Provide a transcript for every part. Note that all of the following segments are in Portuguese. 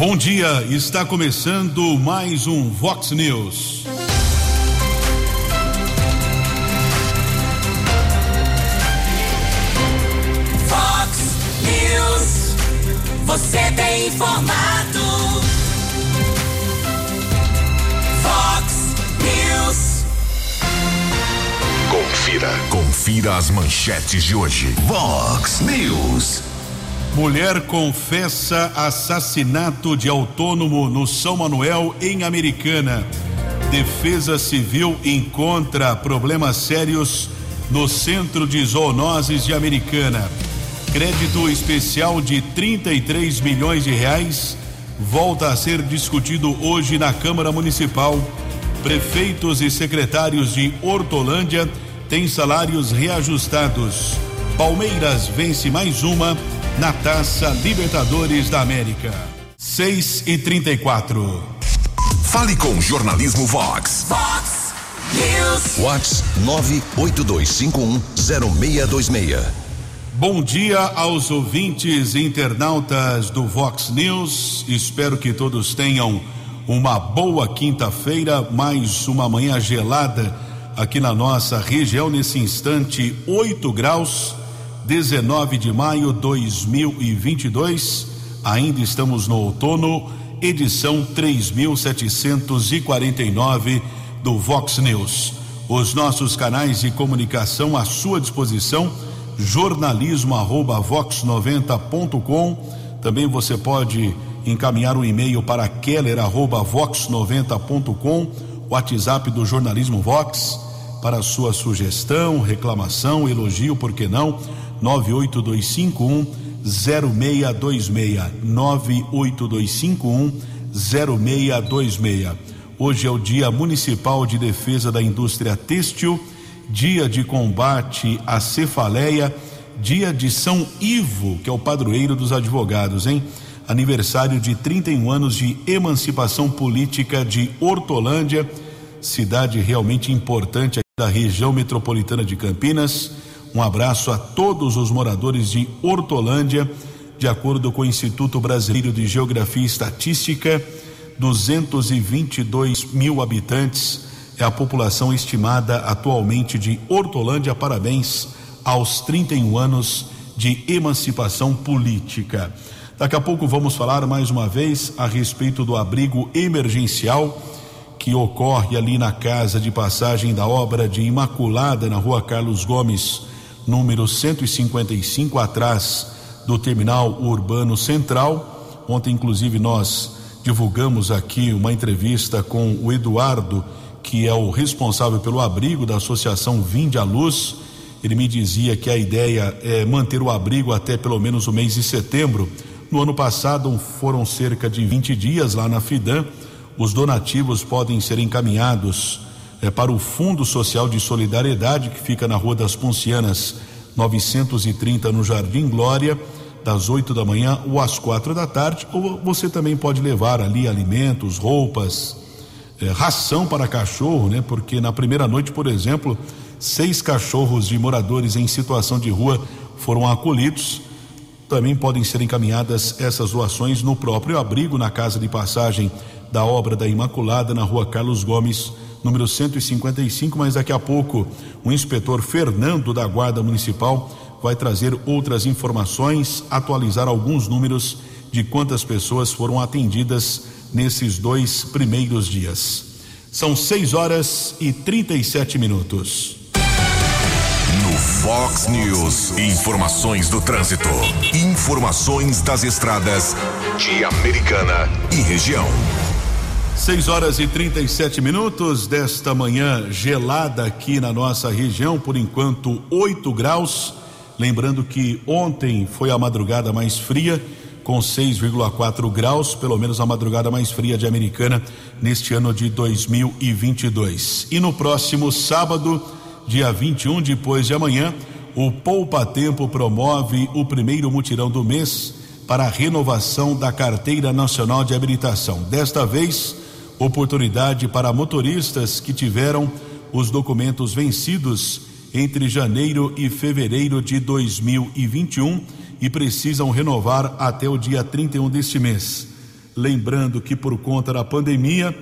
Bom dia, está começando mais um Vox News. Vox News, você tem informado. Vox News. Confira, confira as manchetes de hoje. Vox News. Mulher confessa assassinato de autônomo no São Manuel, em Americana. Defesa Civil encontra problemas sérios no Centro de Zoonoses de Americana. Crédito especial de 33 milhões de reais volta a ser discutido hoje na Câmara Municipal. Prefeitos e secretários de Hortolândia têm salários reajustados. Palmeiras vence mais uma na Taça Libertadores da América. 6 e 34. Fale com o Jornalismo Vox. Vox News. Vox 982510626. Bom dia aos ouvintes e internautas do Vox News. Espero que todos tenham uma boa quinta-feira, mais uma manhã gelada aqui na nossa região. Nesse instante, 8 graus, 19 de maio 2022. Ainda estamos no outono, edição 3749 do Vox News. Os nossos canais de comunicação à sua disposição jornalismo arroba vox90.com. Também você pode encaminhar um e-mail para keller arroba vox90.com, WhatsApp do Jornalismo Vox, para sua sugestão, reclamação, elogio, por que não? 98251 0626 98251 0626. Hoje é o Dia Municipal de Defesa da Indústria Têxtil dia de combate à cefaleia, dia de São Ivo, que é o padroeiro dos advogados, hein? Aniversário de 31 anos de emancipação política de Hortolândia, cidade realmente importante da região metropolitana de Campinas. Um abraço a todos os moradores de Hortolândia, de acordo com o Instituto Brasileiro de Geografia e Estatística, 222 mil habitantes é a população estimada atualmente de Hortolândia. Parabéns aos 31 anos de emancipação política. Daqui a pouco vamos falar mais uma vez a respeito do abrigo emergencial que ocorre ali na casa de passagem da obra de Imaculada, na rua Carlos Gomes, número 155, atrás do terminal urbano central. Ontem, inclusive, nós divulgamos aqui uma entrevista com o Eduardo que é o responsável pelo abrigo da Associação Vinde à Luz, ele me dizia que a ideia é manter o abrigo até pelo menos o mês de setembro. No ano passado foram cerca de 20 dias lá na Fidan. Os donativos podem ser encaminhados é, para o Fundo Social de Solidariedade, que fica na Rua das Poncianas, 930, no Jardim Glória, das 8 da manhã ou às quatro da tarde. Ou você também pode levar ali alimentos, roupas, é, ração para cachorro, né? Porque na primeira noite, por exemplo, seis cachorros de moradores em situação de rua foram acolhidos. Também podem ser encaminhadas essas doações no próprio abrigo na casa de passagem da obra da Imaculada na rua Carlos Gomes, número 155. Mas daqui a pouco o inspetor Fernando da Guarda Municipal vai trazer outras informações, atualizar alguns números de quantas pessoas foram atendidas nesses dois primeiros dias. São 6 horas e 37 minutos. No Fox News, informações do trânsito, informações das estradas de Americana e região. 6 horas e 37 minutos desta manhã gelada aqui na nossa região, por enquanto 8 graus. Lembrando que ontem foi a madrugada mais fria com 6,4 graus, pelo menos a madrugada mais fria de Americana neste ano de 2022. E no próximo sábado, dia 21, depois de amanhã, o Poupa Tempo promove o primeiro mutirão do mês para a renovação da Carteira Nacional de Habilitação. Desta vez, oportunidade para motoristas que tiveram os documentos vencidos entre janeiro e fevereiro de 2021 e precisam renovar até o dia 31 deste mês. Lembrando que por conta da pandemia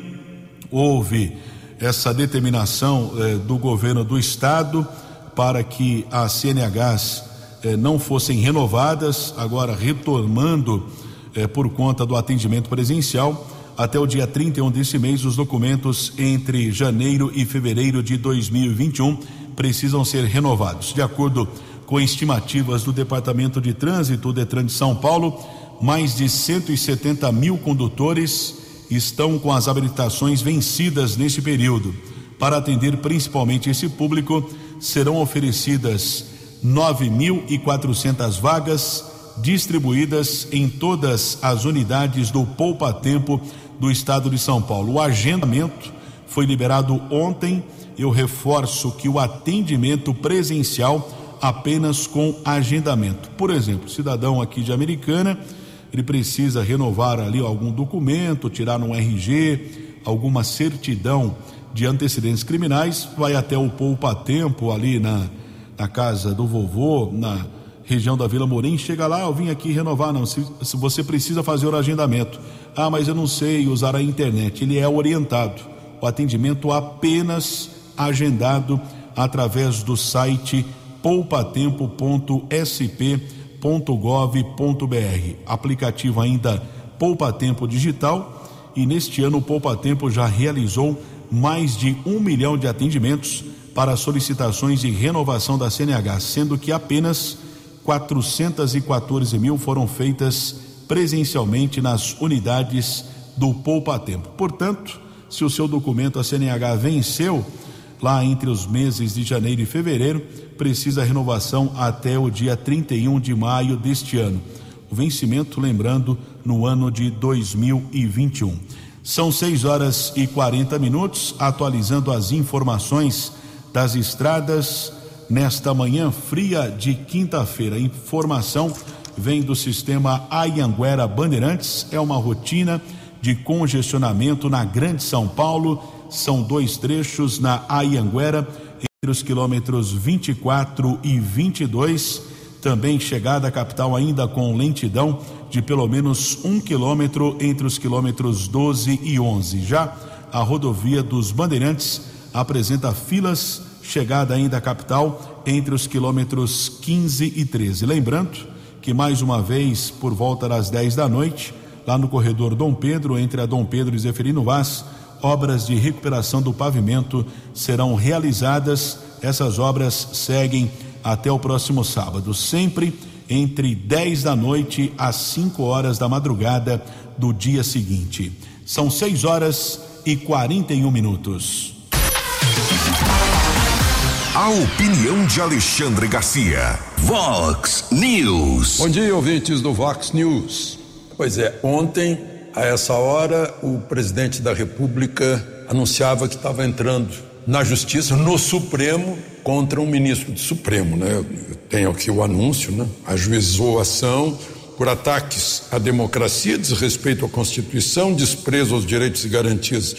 houve essa determinação eh, do governo do estado para que as CNHs eh, não fossem renovadas, agora retomando eh, por conta do atendimento presencial. Até o dia 31 desse mês, os documentos entre janeiro e fevereiro de 2021 precisam ser renovados. De acordo com estimativas do Departamento de Trânsito, Detran de São Paulo, mais de 170 mil condutores estão com as habilitações vencidas neste período. Para atender principalmente esse público, serão oferecidas 9.400 vagas distribuídas em todas as unidades do Poupa Tempo do estado de São Paulo. O agendamento foi liberado ontem. Eu reforço que o atendimento presencial apenas com agendamento. Por exemplo, cidadão aqui de Americana ele precisa renovar ali algum documento, tirar um RG, alguma certidão de antecedentes criminais, vai até o Poupa Tempo ali na, na casa do vovô, na região da Vila Morim, chega lá, eu vim aqui renovar, não, se, se você precisa fazer o agendamento. Ah, mas eu não sei usar a internet. Ele é orientado. O atendimento apenas agendado através do site poupatempo.sp.com poupa.gov.br. Aplicativo ainda Poupa Tempo Digital e neste ano o Poupa Tempo já realizou mais de um milhão de atendimentos para solicitações de renovação da CNH, sendo que apenas 414 mil foram feitas presencialmente nas unidades do Poupa Tempo. Portanto, se o seu documento a CNH venceu lá entre os meses de janeiro e fevereiro, precisa renovação até o dia 31 de maio deste ano. O vencimento, lembrando, no ano de 2021. São 6 horas e 40 minutos, atualizando as informações das estradas nesta manhã fria de quinta-feira. Informação vem do sistema Ayanguera Bandeirantes, é uma rotina de congestionamento na Grande São Paulo. São dois trechos na Ayanguera entre os quilômetros 24 e 22, também chegada à capital ainda com lentidão de pelo menos um quilômetro entre os quilômetros 12 e 11. Já a rodovia dos Bandeirantes apresenta filas, chegada ainda à capital entre os quilômetros 15 e 13. Lembrando que mais uma vez, por volta das 10 da noite, lá no corredor Dom Pedro, entre a Dom Pedro e Zeferino Vaz, obras de recuperação do pavimento serão realizadas. Essas obras seguem até o próximo sábado, sempre entre 10 da noite às 5 horas da madrugada do dia seguinte. São 6 horas e 41 minutos. A opinião de Alexandre Garcia. Vox News. Bom dia, ouvintes do Vox News. Pois é, ontem a essa hora, o presidente da República anunciava que estava entrando na Justiça, no Supremo, contra um ministro do Supremo. Né? Eu tenho aqui o anúncio, né? ajuizou a ação por ataques à democracia, desrespeito à Constituição, desprezo aos direitos e garantias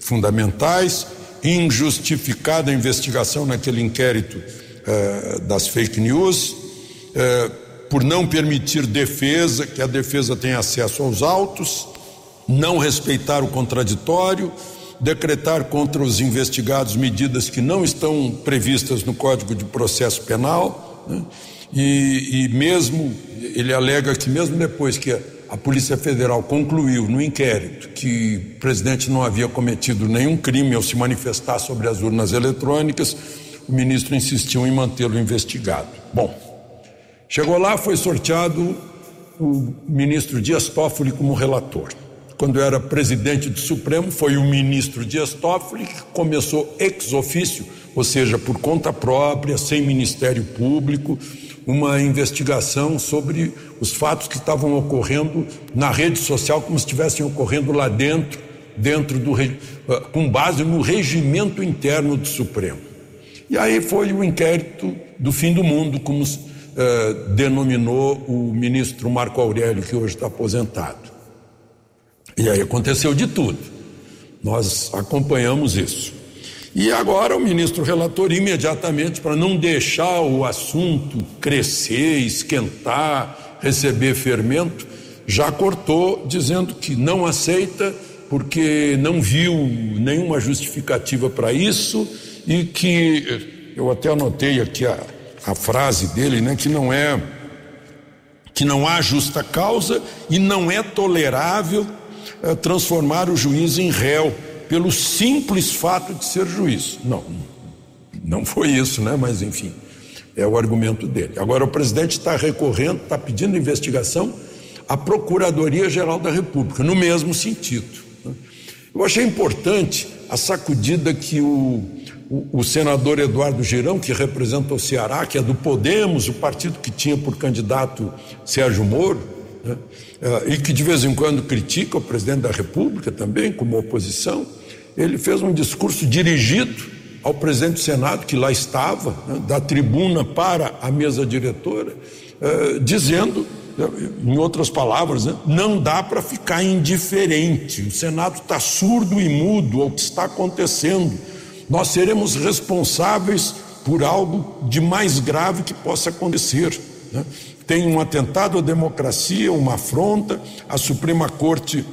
fundamentais, injustificada investigação naquele inquérito uh, das fake news. Uh, por não permitir defesa, que a defesa tenha acesso aos autos, não respeitar o contraditório, decretar contra os investigados medidas que não estão previstas no Código de Processo Penal, né? e, e mesmo ele alega que mesmo depois que a, a Polícia Federal concluiu no inquérito que o presidente não havia cometido nenhum crime ao se manifestar sobre as urnas eletrônicas, o ministro insistiu em mantê-lo investigado. Bom, Chegou lá, foi sorteado o ministro Dias Toffoli como relator. Quando era presidente do Supremo, foi o ministro Dias Toffoli que começou ex ofício, ou seja, por conta própria, sem Ministério Público, uma investigação sobre os fatos que estavam ocorrendo na rede social, como se estivessem ocorrendo lá dentro, dentro do ah, com base no regimento interno do Supremo. E aí foi o inquérito do fim do mundo, como eh, denominou o ministro Marco Aurélio, que hoje está aposentado. E aí aconteceu de tudo. Nós acompanhamos isso. E agora o ministro relator, imediatamente, para não deixar o assunto crescer, esquentar, receber fermento, já cortou, dizendo que não aceita porque não viu nenhuma justificativa para isso e que eu até anotei aqui a, a frase dele, né, que não é que não há justa causa e não é tolerável é, transformar o juiz em réu pelo simples fato de ser juiz. Não, não foi isso, né? Mas enfim, é o argumento dele. Agora o presidente está recorrendo, está pedindo investigação à Procuradoria-Geral da República, no mesmo sentido. Né? Eu achei importante a sacudida que o, o, o, senador Eduardo Girão, que representa o Ceará, que é do Podemos, o partido que tinha por candidato Sérgio Moro, né, eh, e que de vez em quando critica o presidente da República também, como oposição, ele fez um discurso dirigido ao presidente do Senado, que lá estava, né, da tribuna para a mesa diretora, eh, dizendo em outras palavras, né, não dá para ficar indiferente. O Senado está surdo e mudo ao que está acontecendo. Nós seremos responsáveis por algo de mais grave que possa acontecer. Né? Tem um atentado à democracia, uma afronta, a Suprema Corte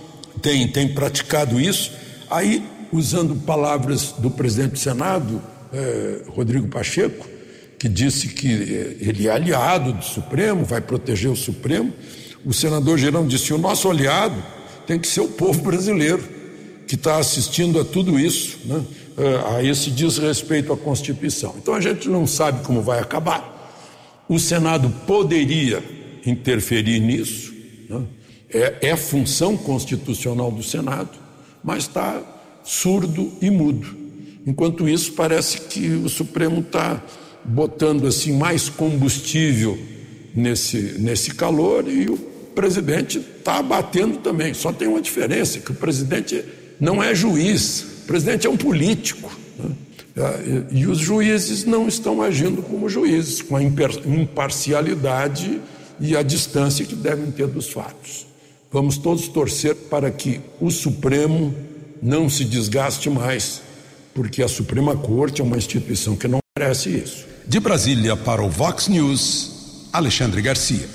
tem, tem praticado isso. Aí, usando palavras do presidente do Senado, eh, Rodrigo Pacheco, que disse que eh, ele é aliado do Supremo, vai proteger o Supremo. O senador Gerão disse: o nosso aliado tem que ser o povo brasileiro, que está assistindo a tudo isso, né? Eh, a esse desrespeito à Constituição. Então a gente não sabe como vai acabar. O Senado poderia interferir nisso, né? é, é função constitucional do Senado, mas está surdo e mudo. Enquanto isso, parece que o Supremo está botando assim mais combustível nesse, nesse calor e o presidente está abatendo também. Só tem uma diferença, que o presidente não é juiz, o presidente é um político. Né? E os juízes não estão agindo como juízes, com a imparcialidade e a distância que devem ter dos fatos. Vamos todos torcer para que o Supremo não se desgaste mais, porque a Suprema Corte é uma instituição que não merece isso. De Brasília para o Vox News, Alexandre Garcia.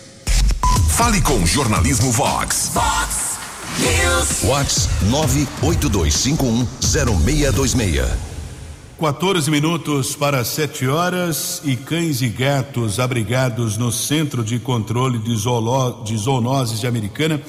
Fale com o Jornalismo Vox. Vox News. Vox 982510626. 14 minutos para 7 horas e cães e gatos abrigados no Centro de Controle de, de Zoonoses de Americana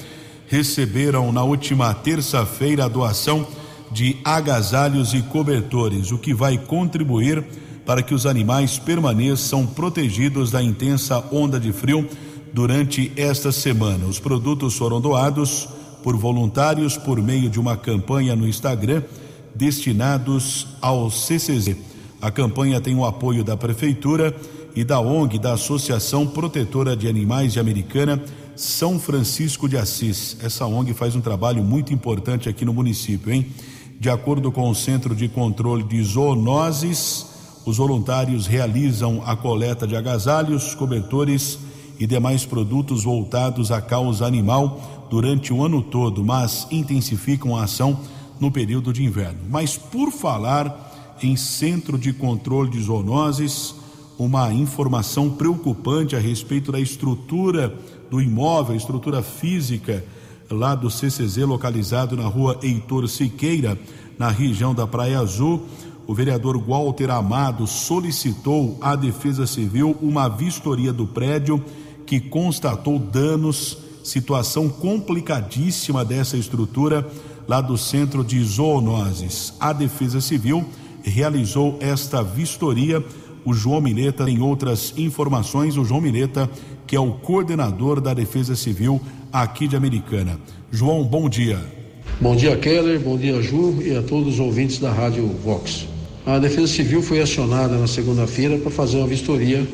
receberam na última terça-feira a doação de agasalhos e cobertores, o que vai contribuir para que os animais permaneçam protegidos da intensa onda de frio durante esta semana. Os produtos foram doados por voluntários por meio de uma campanha no Instagram destinados ao CCZ. A campanha tem o apoio da Prefeitura e da ONG, da Associação Protetora de Animais de Americana, São Francisco de Assis. Essa ONG faz um trabalho muito importante aqui no município, hein? De acordo com o Centro de Controle de Zoonoses, os voluntários realizam a coleta de agasalhos, cobertores e demais produtos voltados à causa animal durante o ano todo, mas intensificam a ação no período de inverno. Mas por falar em centro de controle de zoonoses, uma informação preocupante a respeito da estrutura do imóvel, estrutura física lá do CCZ localizado na rua Heitor Siqueira, na região da Praia Azul o vereador Walter Amado solicitou à Defesa Civil uma vistoria do prédio que constatou danos, situação complicadíssima dessa estrutura lá do Centro de Zoonoses. A Defesa Civil realizou esta vistoria. O João Mileta tem outras informações. O João Mileta, que é o coordenador da Defesa Civil aqui de Americana. João, bom dia. Bom dia, Keller. Bom dia, Ju e a todos os ouvintes da Rádio Vox. A Defesa Civil foi acionada na segunda-feira para fazer uma vistoria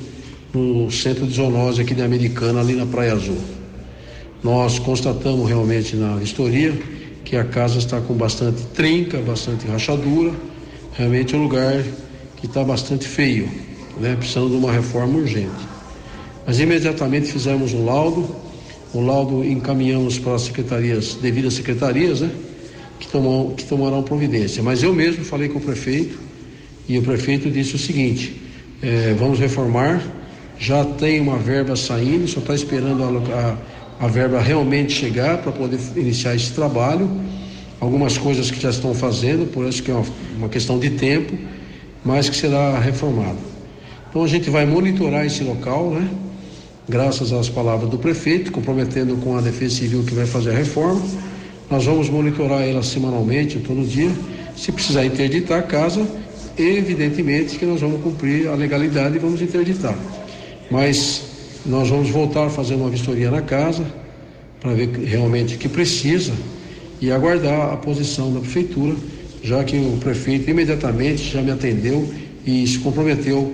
no centro de zoonose aqui de Americana, ali na Praia Azul. Nós constatamos realmente na vistoria que a casa está com bastante trinca, bastante rachadura, realmente é um lugar que está bastante feio, né? precisando de uma reforma urgente. Mas imediatamente fizemos um laudo, o laudo encaminhamos para as secretarias, devidas secretarias, né? Que, tomam, que tomarão providência. Mas eu mesmo falei com o prefeito, e o prefeito disse o seguinte: é, vamos reformar, já tem uma verba saindo, só está esperando a, a, a verba realmente chegar para poder iniciar esse trabalho. Algumas coisas que já estão fazendo, por isso que é uma, uma questão de tempo, mas que será reformado. Então a gente vai monitorar esse local, né? Graças às palavras do prefeito, comprometendo com a Defesa Civil que vai fazer a reforma. Nós vamos monitorar ela semanalmente, todo dia. Se precisar interditar a casa, evidentemente que nós vamos cumprir a legalidade e vamos interditar. Mas nós vamos voltar a fazer uma vistoria na casa para ver realmente o que precisa e aguardar a posição da prefeitura, já que o prefeito imediatamente já me atendeu e se comprometeu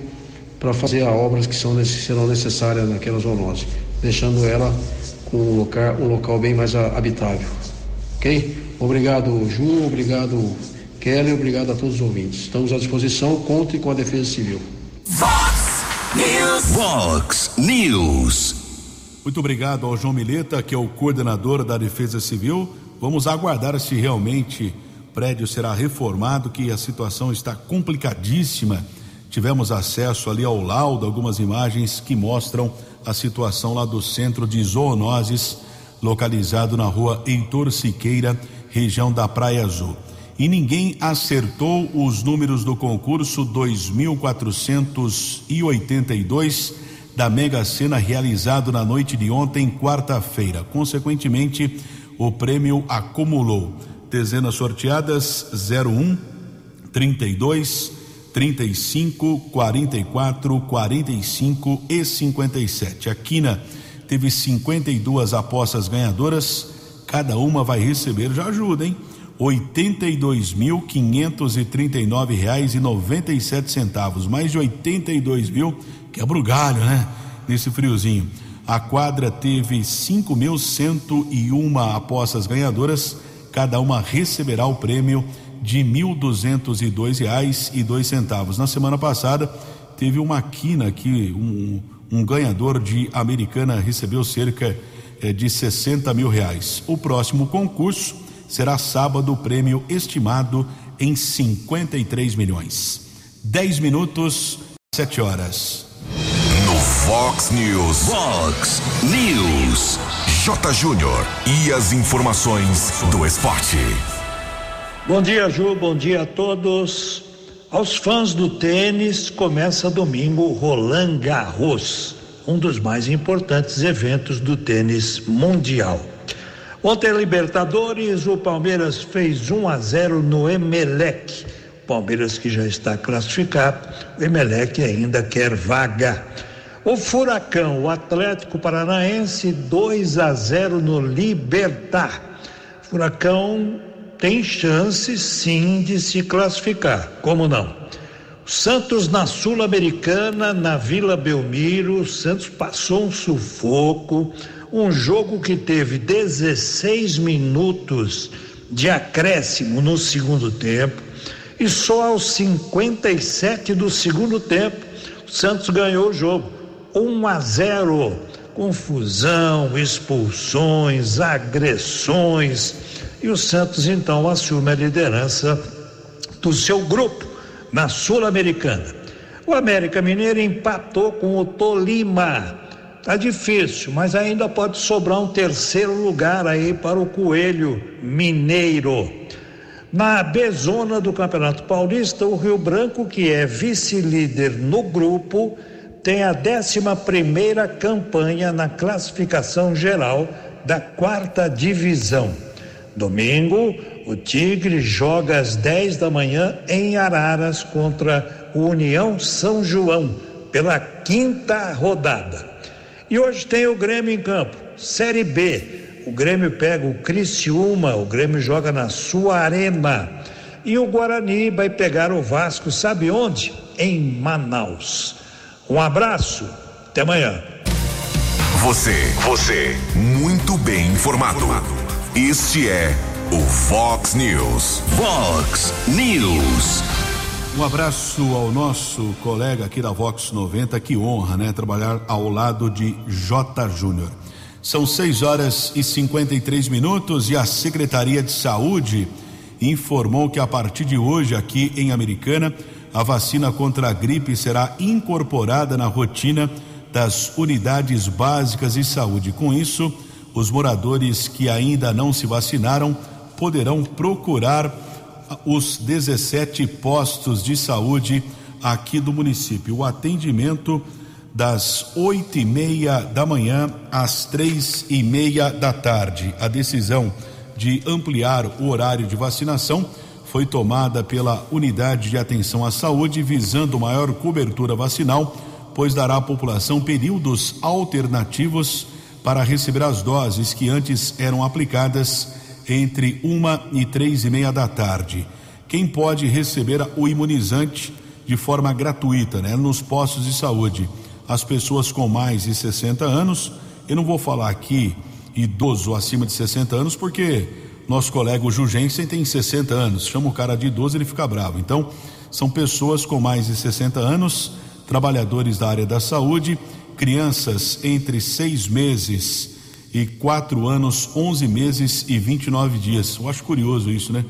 para fazer as obras que são, serão necessárias naquela zoonose, deixando ela com um local, um local bem mais habitável. Ok? Obrigado, Ju, obrigado, Kelly, obrigado a todos os ouvintes. Estamos à disposição, conte com a Defesa Civil. News. Vox News. Muito obrigado ao João Mileta, que é o coordenador da Defesa Civil. Vamos aguardar se realmente o prédio será reformado, que a situação está complicadíssima. Tivemos acesso ali ao laudo, algumas imagens que mostram a situação lá do centro de zoonoses, localizado na rua Heitor Siqueira, região da Praia Azul e ninguém acertou os números do concurso 2482 da Mega Sena realizado na noite de ontem, quarta-feira. Consequentemente, o prêmio acumulou dezenas sorteadas 01, 32, 35, 44, 45 e 57. A Quina teve 52 apostas ganhadoras, cada uma vai receber, já ajuda, hein? Oitenta mil quinhentos e trinta e nove reais e noventa e sete centavos, mais de oitenta e dois mil, quebra o galho, né? Nesse friozinho. A quadra teve cinco mil cento e uma apostas ganhadoras, cada uma receberá o prêmio de dois centavos. Na semana passada teve uma quina que um, um ganhador de Americana recebeu cerca eh, de 60 mil reais. O próximo concurso será sábado o prêmio estimado em 53 milhões. 10 minutos, 7 horas. No Fox News. Fox News. J. Júnior. E as informações do esporte. Bom dia, Ju. Bom dia a todos. Aos fãs do tênis, começa domingo Roland Garros, um dos mais importantes eventos do tênis mundial. Ontem, Libertadores, o Palmeiras fez 1 a 0 no Emelec. Palmeiras que já está classificado, o Emelec ainda quer vaga. O Furacão, o Atlético Paranaense, 2 a 0 no Libertar. Furacão tem chance sim de se classificar, como não? Santos na Sul-Americana, na Vila Belmiro, Santos passou um sufoco um jogo que teve 16 minutos de acréscimo no segundo tempo e só aos 57 do segundo tempo o Santos ganhou o jogo. 1 a 0 confusão, expulsões, agressões. E o Santos então assume a liderança do seu grupo na Sul-Americana. O América Mineiro empatou com o Tolima Tá difícil, mas ainda pode sobrar um terceiro lugar aí para o Coelho Mineiro. Na B-zona do Campeonato Paulista, o Rio Branco, que é vice-líder no grupo, tem a 11 primeira campanha na classificação geral da quarta divisão. Domingo, o Tigre joga às 10 da manhã em Araras contra o União São João, pela quinta rodada. E hoje tem o Grêmio em campo, Série B. O Grêmio pega o Criciúma, o Grêmio joga na sua arena. E o Guarani vai pegar o Vasco, sabe onde? Em Manaus. Um abraço, até amanhã. Você, você, muito bem informado. Este é o Fox News. Fox News. Um abraço ao nosso colega aqui da Vox 90, que honra, né? Trabalhar ao lado de J. Júnior. São 6 horas e 53 minutos e a Secretaria de Saúde informou que a partir de hoje, aqui em Americana, a vacina contra a gripe será incorporada na rotina das unidades básicas de saúde. Com isso, Os moradores que ainda não se vacinaram poderão procurar os 17 postos de saúde aqui do município. O atendimento das oito e meia da manhã às três e meia da tarde. A decisão de ampliar o horário de vacinação foi tomada pela Unidade de Atenção à Saúde, visando maior cobertura vacinal, pois dará à população períodos alternativos para receber as doses que antes eram aplicadas entre uma e três e meia da tarde. Quem pode receber o imunizante de forma gratuita, né, nos postos de saúde? as pessoas com mais de 60 anos. Eu não vou falar aqui idoso acima de 60 anos, porque nosso colega Jugensen tem 60 anos. Chama o cara de idoso, ele fica bravo. Então, são pessoas com mais de 60 anos, trabalhadores da área da saúde, crianças entre seis meses e quatro anos, 11 meses e 29 dias. Eu acho curioso isso, né?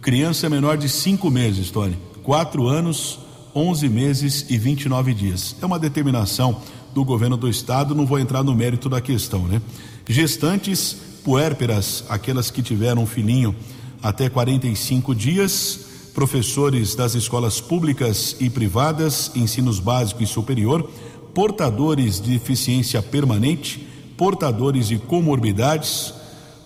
Criança menor de cinco meses, Tony. Quatro anos, 11 meses e 29 dias. É uma determinação do governo do estado, não vou entrar no mérito da questão, né? Gestantes puérperas, aquelas que tiveram um filhinho até 45 dias, professores das escolas públicas e privadas, ensinos básico e superior, portadores de deficiência permanente, portadores de comorbidades,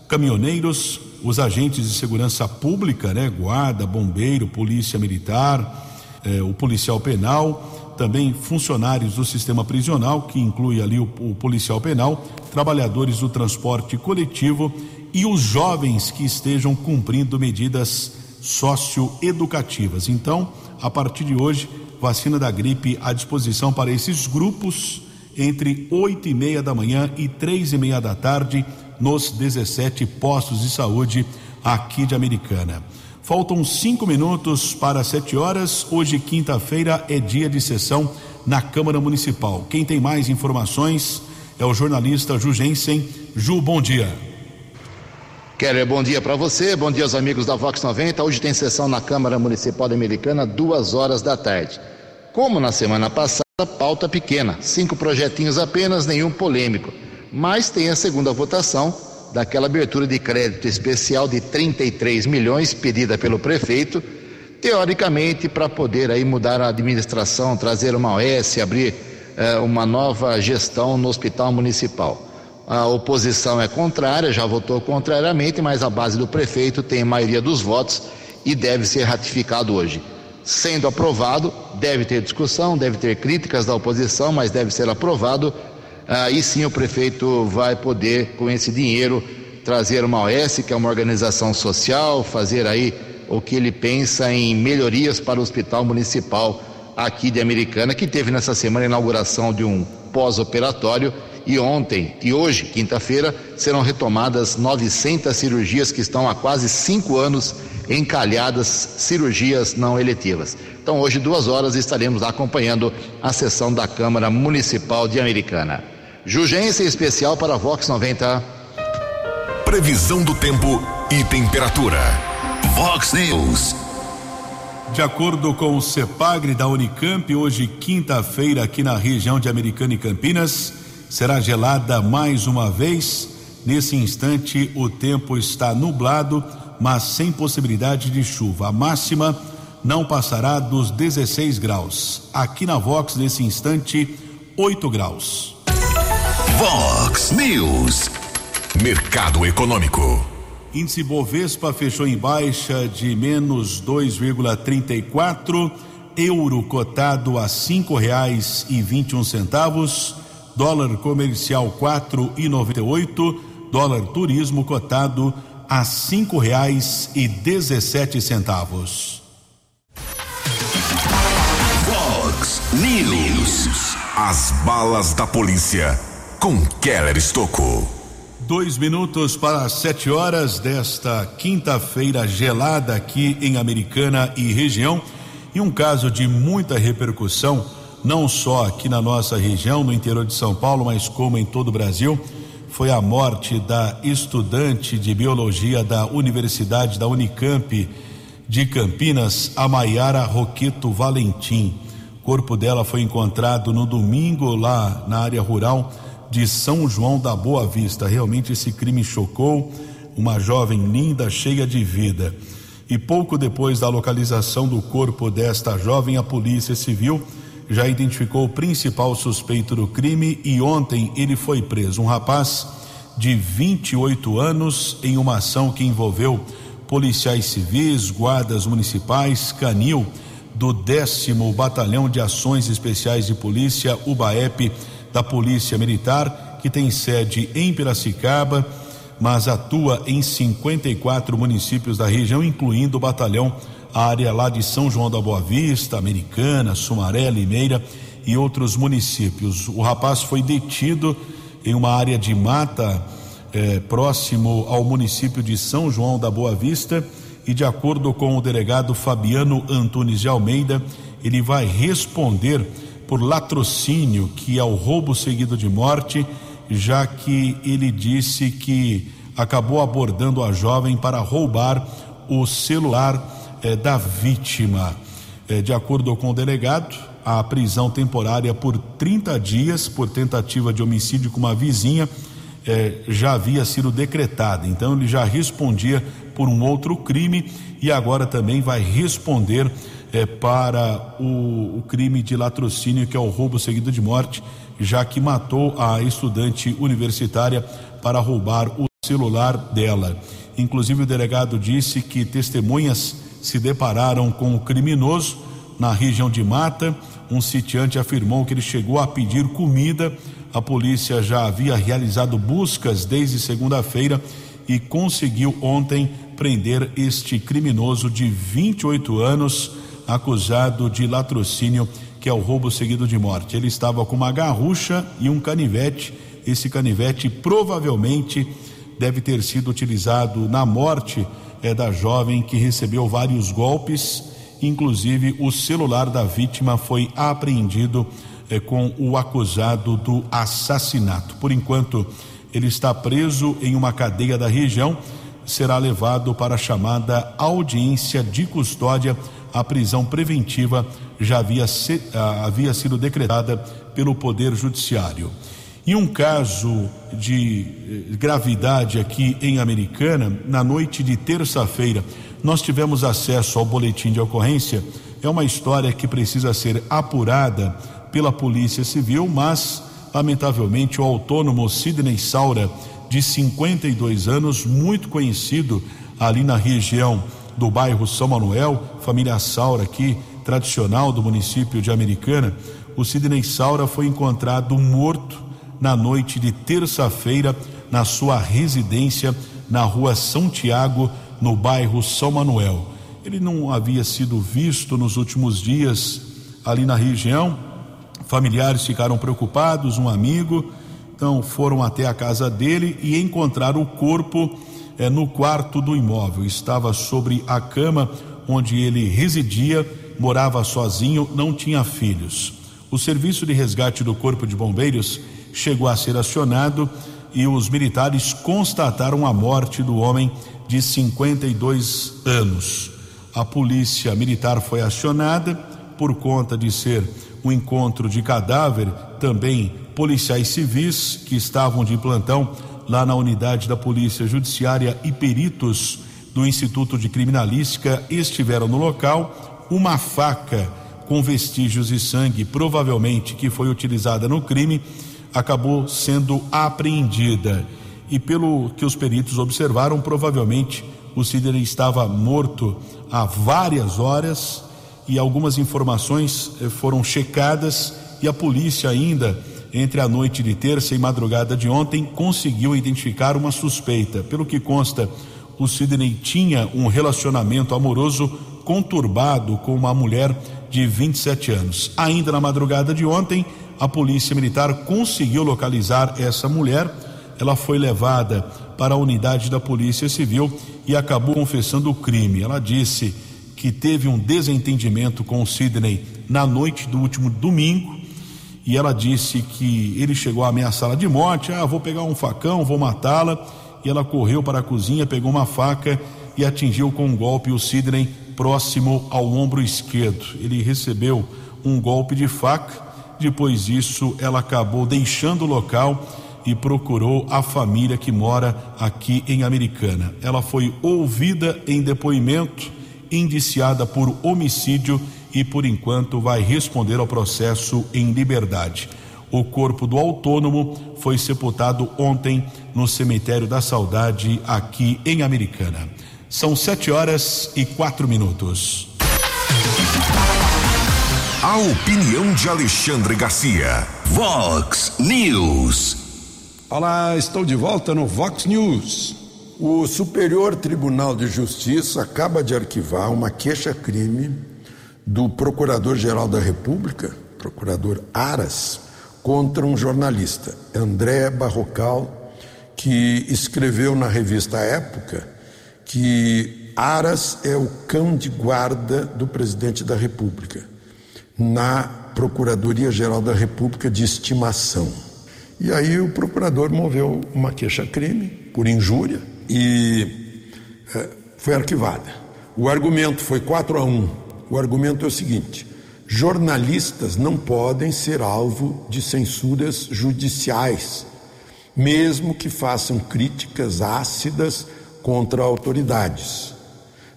caminhoneiros, os agentes de segurança pública, né, guarda, bombeiro, polícia militar, eh, o policial penal, também funcionários do sistema prisional, que inclui ali o, o policial penal, trabalhadores do transporte coletivo e os jovens que estejam cumprindo medidas socioeducativas. Então, a partir de hoje, vacina da gripe à disposição para esses grupos entre oito e meia da manhã e três e meia da tarde nos 17 postos de saúde aqui de Americana. Faltam cinco minutos para sete horas. Hoje, quinta-feira, é dia de sessão na Câmara Municipal. Quem tem mais informações é o jornalista Ju Jensen. Ju, bom dia. Keller, bom dia para você, bom dia aos amigos da Vox 90. Hoje tem sessão na Câmara Municipal da Americana, duas horas da tarde. Como na semana passada, pauta pequena, cinco projetinhos apenas, nenhum polêmico. Mas tem a segunda votação daquela abertura de crédito especial de 33 milhões pedida pelo prefeito, teoricamente para poder aí mudar a administração, trazer uma OS, abrir eh, uma nova gestão no hospital municipal. A oposição é contrária, já votou contrariamente, mas a base do prefeito tem a maioria dos votos e deve ser ratificado hoje. Sendo aprovado, deve ter discussão, deve ter críticas da oposição, mas deve ser aprovado. Aí sim o prefeito vai poder, com esse dinheiro, trazer uma OS, que é uma organização social, fazer aí o que ele pensa em melhorias para o Hospital Municipal aqui de Americana, que teve nessa semana a inauguração de um pós-operatório e ontem e hoje, quinta-feira, serão retomadas 900 cirurgias que estão há quase cinco anos encalhadas, cirurgias não eletivas. Então, hoje, duas horas, estaremos acompanhando a sessão da Câmara Municipal de Americana. Jugência especial para Vox 90. Previsão do tempo e temperatura. Vox News. De acordo com o CEPAGRE da Unicamp, hoje, quinta-feira, aqui na região de Americana e Campinas, será gelada mais uma vez. Nesse instante, o tempo está nublado, mas sem possibilidade de chuva. A máxima não passará dos 16 graus. Aqui na Vox, nesse instante, 8 graus. Vox News. Mercado Econômico. Índice Bovespa fechou em baixa de menos 2,34, euro cotado a cinco reais e vinte um centavos, dólar comercial quatro e noventa e oito, dólar turismo cotado a cinco reais e dezessete centavos. Vox News. As balas da polícia com Keller Estocou. Dois minutos para sete horas desta quinta-feira gelada aqui em Americana e região. E um caso de muita repercussão, não só aqui na nossa região, no interior de São Paulo, mas como em todo o Brasil, foi a morte da estudante de biologia da Universidade da Unicamp de Campinas, a Maiara Roqueto Valentim. O corpo dela foi encontrado no domingo lá na área rural de São João da Boa Vista. Realmente esse crime chocou uma jovem linda, cheia de vida. E pouco depois da localização do corpo desta jovem, a Polícia Civil já identificou o principal suspeito do crime e ontem ele foi preso. Um rapaz de 28 anos em uma ação que envolveu policiais civis, guardas municipais, canil do décimo Batalhão de Ações Especiais de Polícia, UBAEP, da Polícia Militar, que tem sede em Piracicaba, mas atua em 54 municípios da região, incluindo o batalhão, a área lá de São João da Boa Vista, Americana, Sumaré, Limeira e outros municípios. O rapaz foi detido em uma área de mata eh, próximo ao município de São João da Boa Vista e de acordo com o delegado Fabiano Antunes de Almeida, ele vai responder por latrocínio, que é o roubo seguido de morte, já que ele disse que acabou abordando a jovem para roubar o celular eh, da vítima. Eh, de acordo com o delegado, a prisão temporária por 30 dias por tentativa de homicídio com uma vizinha eh, já havia sido decretada. Então ele já respondia por um outro crime e agora também vai responder para o, o crime de latrocínio, que é o roubo seguido de morte, já que matou a estudante universitária para roubar o celular dela. Inclusive, o delegado disse que testemunhas se depararam com o criminoso na região de Mata um sitiante afirmou que ele chegou a pedir comida. A polícia já havia realizado buscas desde segunda-feira e conseguiu ontem prender este criminoso de 28 anos, acusado de latrocínio, que é o roubo seguido de morte. Ele estava com uma garrucha e um canivete. Esse canivete provavelmente deve ter sido utilizado na morte é, da jovem que recebeu vários golpes Inclusive, o celular da vítima foi apreendido eh, com o acusado do assassinato. Por enquanto, ele está preso em uma cadeia da região. Será levado para a chamada audiência de custódia. A prisão preventiva já havia, ah, havia sido decretada pelo Poder Judiciário. Em um caso de eh, gravidade aqui em Americana, na noite de terça-feira, nós tivemos acesso ao boletim de ocorrência. É uma história que precisa ser apurada pela Polícia Civil, mas, lamentavelmente, o autônomo Sidney Saura, de 52 anos, muito conhecido ali na região do bairro São Manuel, família Saura aqui, tradicional do município de Americana, o Sidney Saura foi encontrado morto na noite de terça-feira na sua residência na rua São Tiago, no bairro São Manuel. Ele não havia sido visto nos últimos dias ali na região. Familiares ficaram preocupados, um amigo, então foram até a casa dele e encontraram o corpo é, no quarto do imóvel. Estava sobre a cama onde ele residia, morava sozinho, não tinha filhos. O serviço de resgate do Corpo de Bombeiros chegou a ser acionado e os militares constataram a morte do homem de 52 anos. A polícia militar foi acionada por conta de ser um encontro de cadáver, também policiais civis que estavam de plantão lá na unidade da Polícia Judiciária e peritos do Instituto de Criminalística estiveram no local. Uma faca com vestígios de sangue, provavelmente que foi utilizada no crime, acabou sendo apreendida. E pelo que os peritos observaram, provavelmente o Sidney estava morto há várias horas e algumas informações eh, foram checadas e a polícia ainda entre a noite de terça e madrugada de ontem conseguiu identificar uma suspeita. Pelo que consta, o Sidney tinha um relacionamento amoroso conturbado com uma mulher de 27 anos. Ainda na madrugada de ontem, a Polícia Militar conseguiu localizar essa mulher. Ela foi levada para a unidade da Polícia Civil e acabou confessando o crime. Ela disse que teve um desentendimento com o Sidney na noite do último domingo e ela disse que ele chegou a ameaçá-la de morte. Ah, vou pegar um facão, vou matá-la. E ela correu para a cozinha, pegou uma faca e atingiu com um golpe o Sidney próximo ao ombro esquerdo. Ele recebeu um golpe de faca Depois disso, ela acabou deixando o local e procurou a família que mora aqui em Americana. Ela foi ouvida em depoimento, indiciada por homicídio e, por enquanto, vai responder ao processo em liberdade. O corpo do autônomo foi sepultado ontem no cemitério da Saudade, aqui em Americana. São sete horas e quatro minutos. A opinião de Alexandre Garcia. Vox News. Olá, estou de volta no Vox News. O Superior Tribunal de Justiça acaba de arquivar uma queixa-crime do Procurador-Geral da República, Procurador Aras, contra um jornalista, André Barrocal, que escreveu na revista Época que Aras é o cão de guarda do presidente da República, na Procuradoria-Geral da República de Estimação. E aí o procurador moveu uma queixa-crime por injúria e é, foi arquivada. O argumento foi 4 a 1. O argumento é o seguinte: jornalistas não podem ser alvo de censuras judiciais, mesmo que façam críticas ácidas contra autoridades.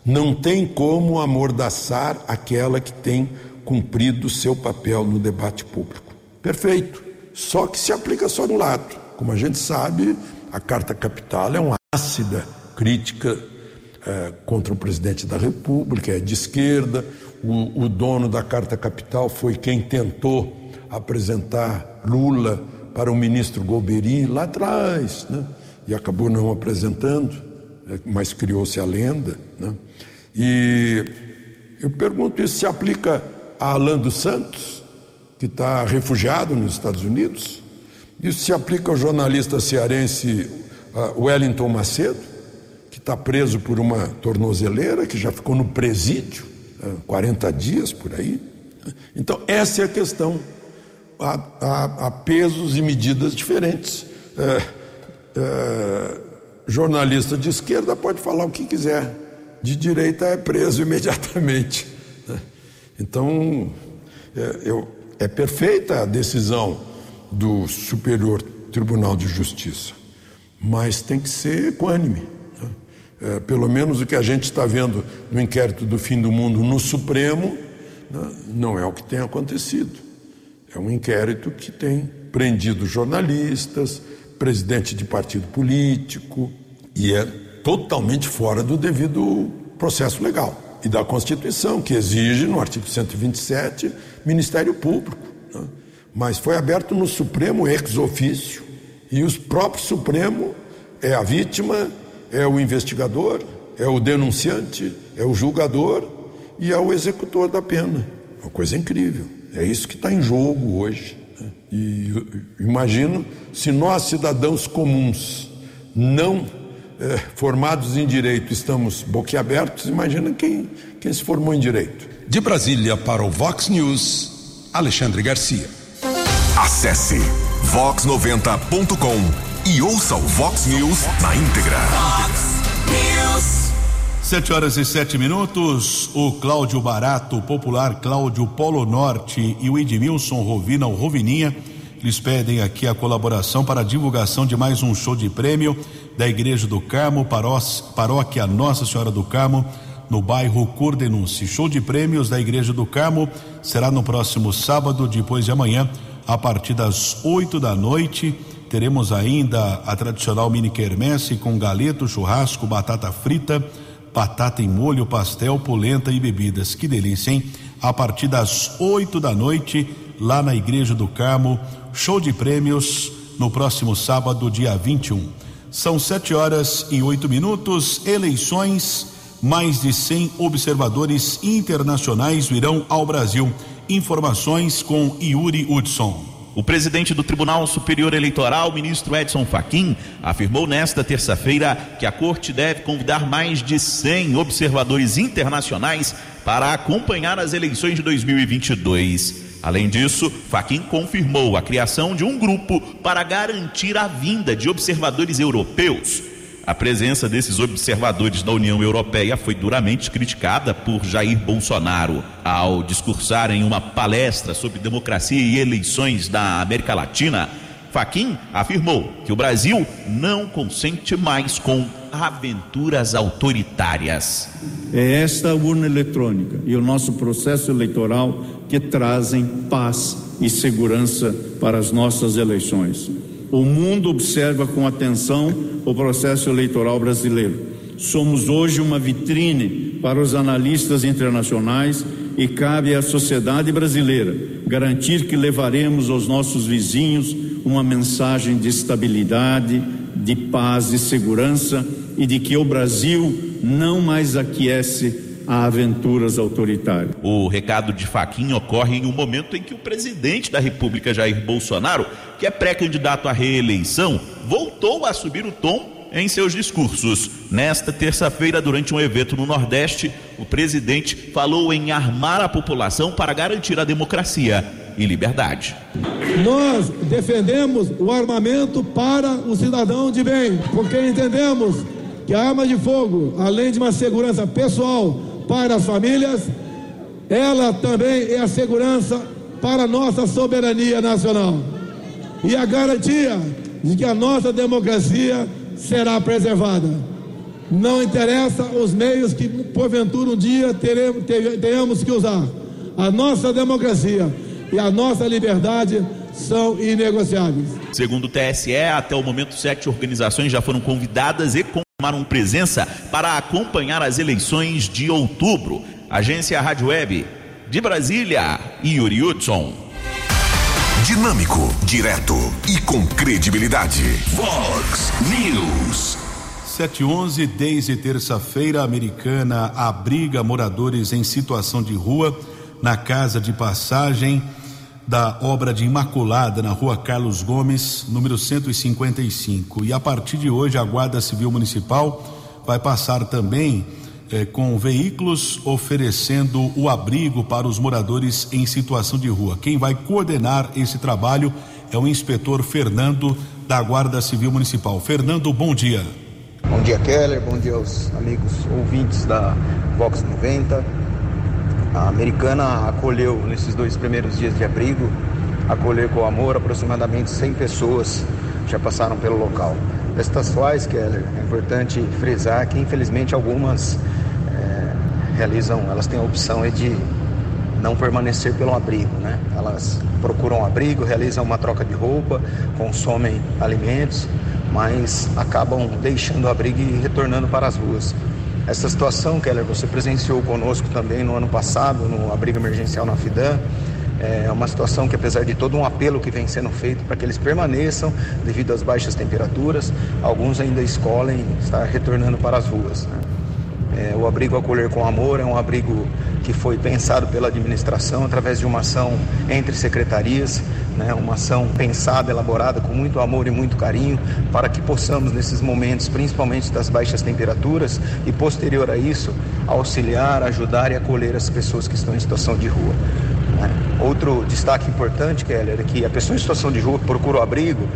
Não tem como amordaçar aquela que tem cumprido seu papel no debate público. Perfeito. Só que se aplica só de um lado. Como a gente sabe, a Carta Capital é uma ácida crítica é, contra o presidente da República, é de esquerda. O, o dono da Carta Capital foi quem tentou apresentar Lula para o ministro Golbery lá atrás, né? e acabou não apresentando, é, mas criou-se a lenda. Né? E eu pergunto: isso se aplica a Alan dos Santos? que está refugiado nos Estados Unidos. Isso se aplica ao jornalista cearense uh, Wellington Macedo, que está preso por uma tornozeleira, que já ficou no presídio uh, 40 dias por aí. Então, essa é a questão. Há, há, há pesos e medidas diferentes. Uh, jornalista de esquerda pode falar o que quiser, de direita é preso imediatamente. Então, é, eu, é perfeita a decisão do Superior Tribunal de Justiça, mas tem que ser equânime. Né? É, pelo menos o que a gente está vendo no inquérito do fim do mundo no Supremo né, não é o que tem acontecido. É um inquérito que tem prendido jornalistas, presidente de partido político, e é totalmente fora do devido processo legal e da Constituição, que exige, no artigo 127, Ministério Público. Né? Mas foi aberto no Supremo ex ofício, e o próprio Supremo é a vítima, é o investigador, é o denunciante, é o julgador e é o executor da pena. Uma coisa incrível. É isso que está em jogo hoje. Né? E imagino se nós, cidadãos comuns, não é, formados em direito estamos boquiabertos, imagina quem, quem se formou em direito. De Brasília para o Vox News, Alexandre Garcia. Acesse vox90.com e ouça o Vox News na íntegra. Sete horas e sete minutos. O Cláudio Barato, o popular Cláudio Polo Norte e o Edmilson Rovina, o Rovininha, eles pedem aqui a colaboração para a divulgação de mais um show de prêmio da Igreja do Carmo, paróquia Nossa Senhora do Carmo, no bairro Cordenunce. Show de prêmios da Igreja do Carmo será no próximo sábado, depois de amanhã, a partir das 8 da noite. Teremos ainda a tradicional mini quermesse com galeto, churrasco, batata frita, batata em molho, pastel, polenta e bebidas. Que delícia, hein? A partir das 8 da noite, lá na Igreja do Carmo, show de prêmios no próximo sábado, dia 21. São sete horas e oito minutos. Eleições. Mais de 100 observadores internacionais virão ao Brasil. Informações com Yuri Hudson. O presidente do Tribunal Superior Eleitoral, ministro Edson Fachin, afirmou nesta terça-feira que a corte deve convidar mais de 100 observadores internacionais para acompanhar as eleições de 2022. Além disso, Faquin confirmou a criação de um grupo para garantir a vinda de observadores europeus. A presença desses observadores da União Europeia foi duramente criticada por Jair Bolsonaro ao discursar em uma palestra sobre democracia e eleições da América Latina. Faquim afirmou que o Brasil não consente mais com aventuras autoritárias. É esta urna eletrônica e o nosso processo eleitoral que trazem paz e segurança para as nossas eleições. O mundo observa com atenção o processo eleitoral brasileiro. Somos hoje uma vitrine para os analistas internacionais e cabe à sociedade brasileira garantir que levaremos aos nossos vizinhos uma mensagem de estabilidade, de paz e segurança e de que o Brasil não mais aquece a aventuras autoritárias. O recado de Faquinha ocorre em um momento em que o presidente da República, Jair Bolsonaro, que é pré-candidato à reeleição, voltou a subir o tom em seus discursos. Nesta terça-feira, durante um evento no Nordeste, o presidente falou em armar a população para garantir a democracia e liberdade. Nós defendemos o armamento para o cidadão de bem, porque entendemos que a arma de fogo, além de uma segurança pessoal, para as famílias, ela também é a segurança para a nossa soberania nacional e a garantia de que a nossa democracia será preservada. Não interessa os meios que, porventura, um dia teremos, tenhamos que usar. A nossa democracia e a nossa liberdade são inegociáveis. Segundo o TSE, até o momento, sete organizações já foram convidadas e tomaram presença para acompanhar as eleições de outubro. Agência Rádio Web de Brasília, Yuri Hudson. Dinâmico, direto e com credibilidade. Vox News. 711, desde terça-feira, a americana abriga moradores em situação de rua na casa de passagem da obra de Imaculada na rua Carlos Gomes, número 155. E a partir de hoje, a Guarda Civil Municipal vai passar também eh, com veículos oferecendo o abrigo para os moradores em situação de rua. Quem vai coordenar esse trabalho é o inspetor Fernando da Guarda Civil Municipal. Fernando, bom dia. Bom dia, Keller. Bom dia aos amigos ouvintes da Vox 90. A americana acolheu nesses dois primeiros dias de abrigo, acolheu com amor aproximadamente 100 pessoas já passaram pelo local. Destas quais, Keller, é importante frisar que infelizmente algumas é, realizam, elas têm a opção de não permanecer pelo abrigo, né? Elas procuram abrigo, realizam uma troca de roupa, consomem alimentos, mas acabam deixando o abrigo e retornando para as ruas. Essa situação, Keller, você presenciou conosco também no ano passado, no abrigo emergencial na FIDAN. É uma situação que, apesar de todo um apelo que vem sendo feito para que eles permaneçam devido às baixas temperaturas, alguns ainda escolhem estar retornando para as ruas. Né? É, o abrigo Acolher com Amor é um abrigo que foi pensado pela administração através de uma ação entre secretarias, né, uma ação pensada, elaborada com muito amor e muito carinho, para que possamos, nesses momentos, principalmente das baixas temperaturas, e posterior a isso, auxiliar, ajudar e acolher as pessoas que estão em situação de rua. Né. Outro destaque importante, Keller, é que a pessoa em situação de rua procura o abrigo,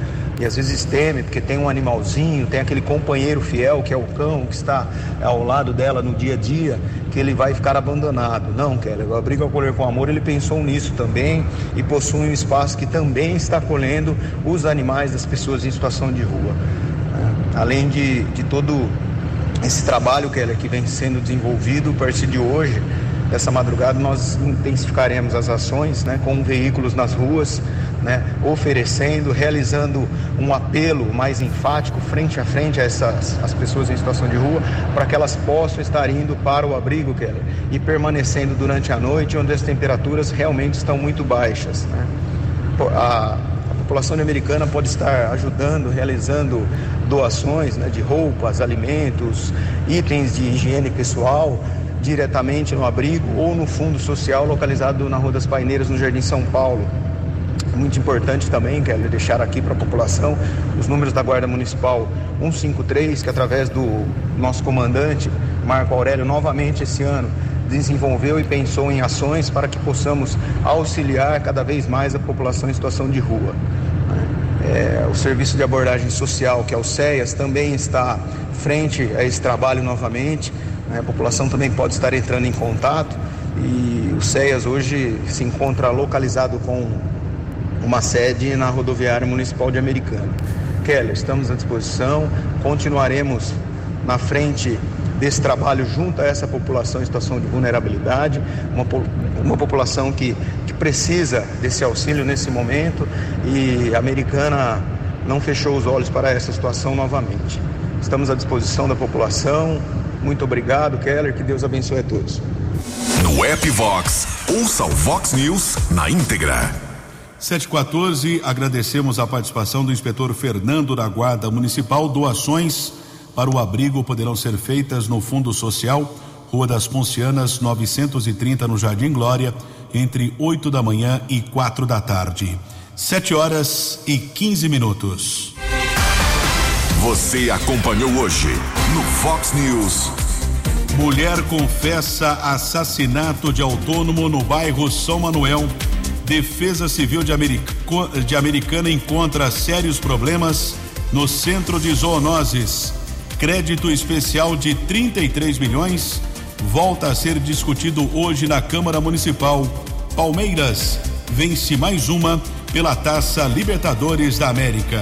e às vezes teme porque tem um animalzinho, tem aquele companheiro fiel que é o cão que está ao lado dela no dia a dia, que ele vai ficar abandonado. Não, Keller, o Abrigo Acolher com Amor, ele pensou nisso também e possui um espaço que também está acolhendo os animais das pessoas em situação de rua. Além de, de todo esse trabalho, Keller, que vem sendo desenvolvido a partir de hoje, Nessa madrugada nós intensificaremos as ações né, com veículos nas ruas, né, oferecendo, realizando um apelo mais enfático frente a frente a essas as pessoas em situação de rua, para que elas possam estar indo para o abrigo, Keller, e permanecendo durante a noite, onde as temperaturas realmente estão muito baixas. Né. A, a população americana pode estar ajudando, realizando doações né, de roupas, alimentos, itens de higiene pessoal diretamente no abrigo ou no fundo social localizado na Rua das Paineiras, no Jardim São Paulo. Muito importante também, quero deixar aqui para a população os números da Guarda Municipal 153, que através do nosso comandante Marco Aurélio, novamente esse ano, desenvolveu e pensou em ações para que possamos auxiliar cada vez mais a população em situação de rua. É, o Serviço de Abordagem Social, que é o SEAS, também está frente a esse trabalho novamente. Né? A população também pode estar entrando em contato e o SEAS hoje se encontra localizado com uma sede na rodoviária municipal de Americana. Keller, estamos à disposição, continuaremos na frente desse trabalho junto a essa população em situação de vulnerabilidade, uma, uma população que, que precisa desse auxílio nesse momento e a americana não fechou os olhos para essa situação novamente. Estamos à disposição da população. Muito obrigado, Keller. Que Deus abençoe a todos. No app Vox, ouça o Vox News na íntegra. 714, agradecemos a participação do inspetor Fernando da Guarda Municipal. Doações para o abrigo poderão ser feitas no Fundo Social, Rua das Poncianas, 930, no Jardim Glória, entre 8 da manhã e quatro da tarde. 7 horas e 15 minutos. Você acompanhou hoje no Fox News. Mulher confessa assassinato de autônomo no bairro São Manuel. Defesa Civil de, America, de Americana encontra sérios problemas no centro de zoonoses. Crédito especial de 33 milhões volta a ser discutido hoje na Câmara Municipal. Palmeiras vence mais uma pela Taça Libertadores da América.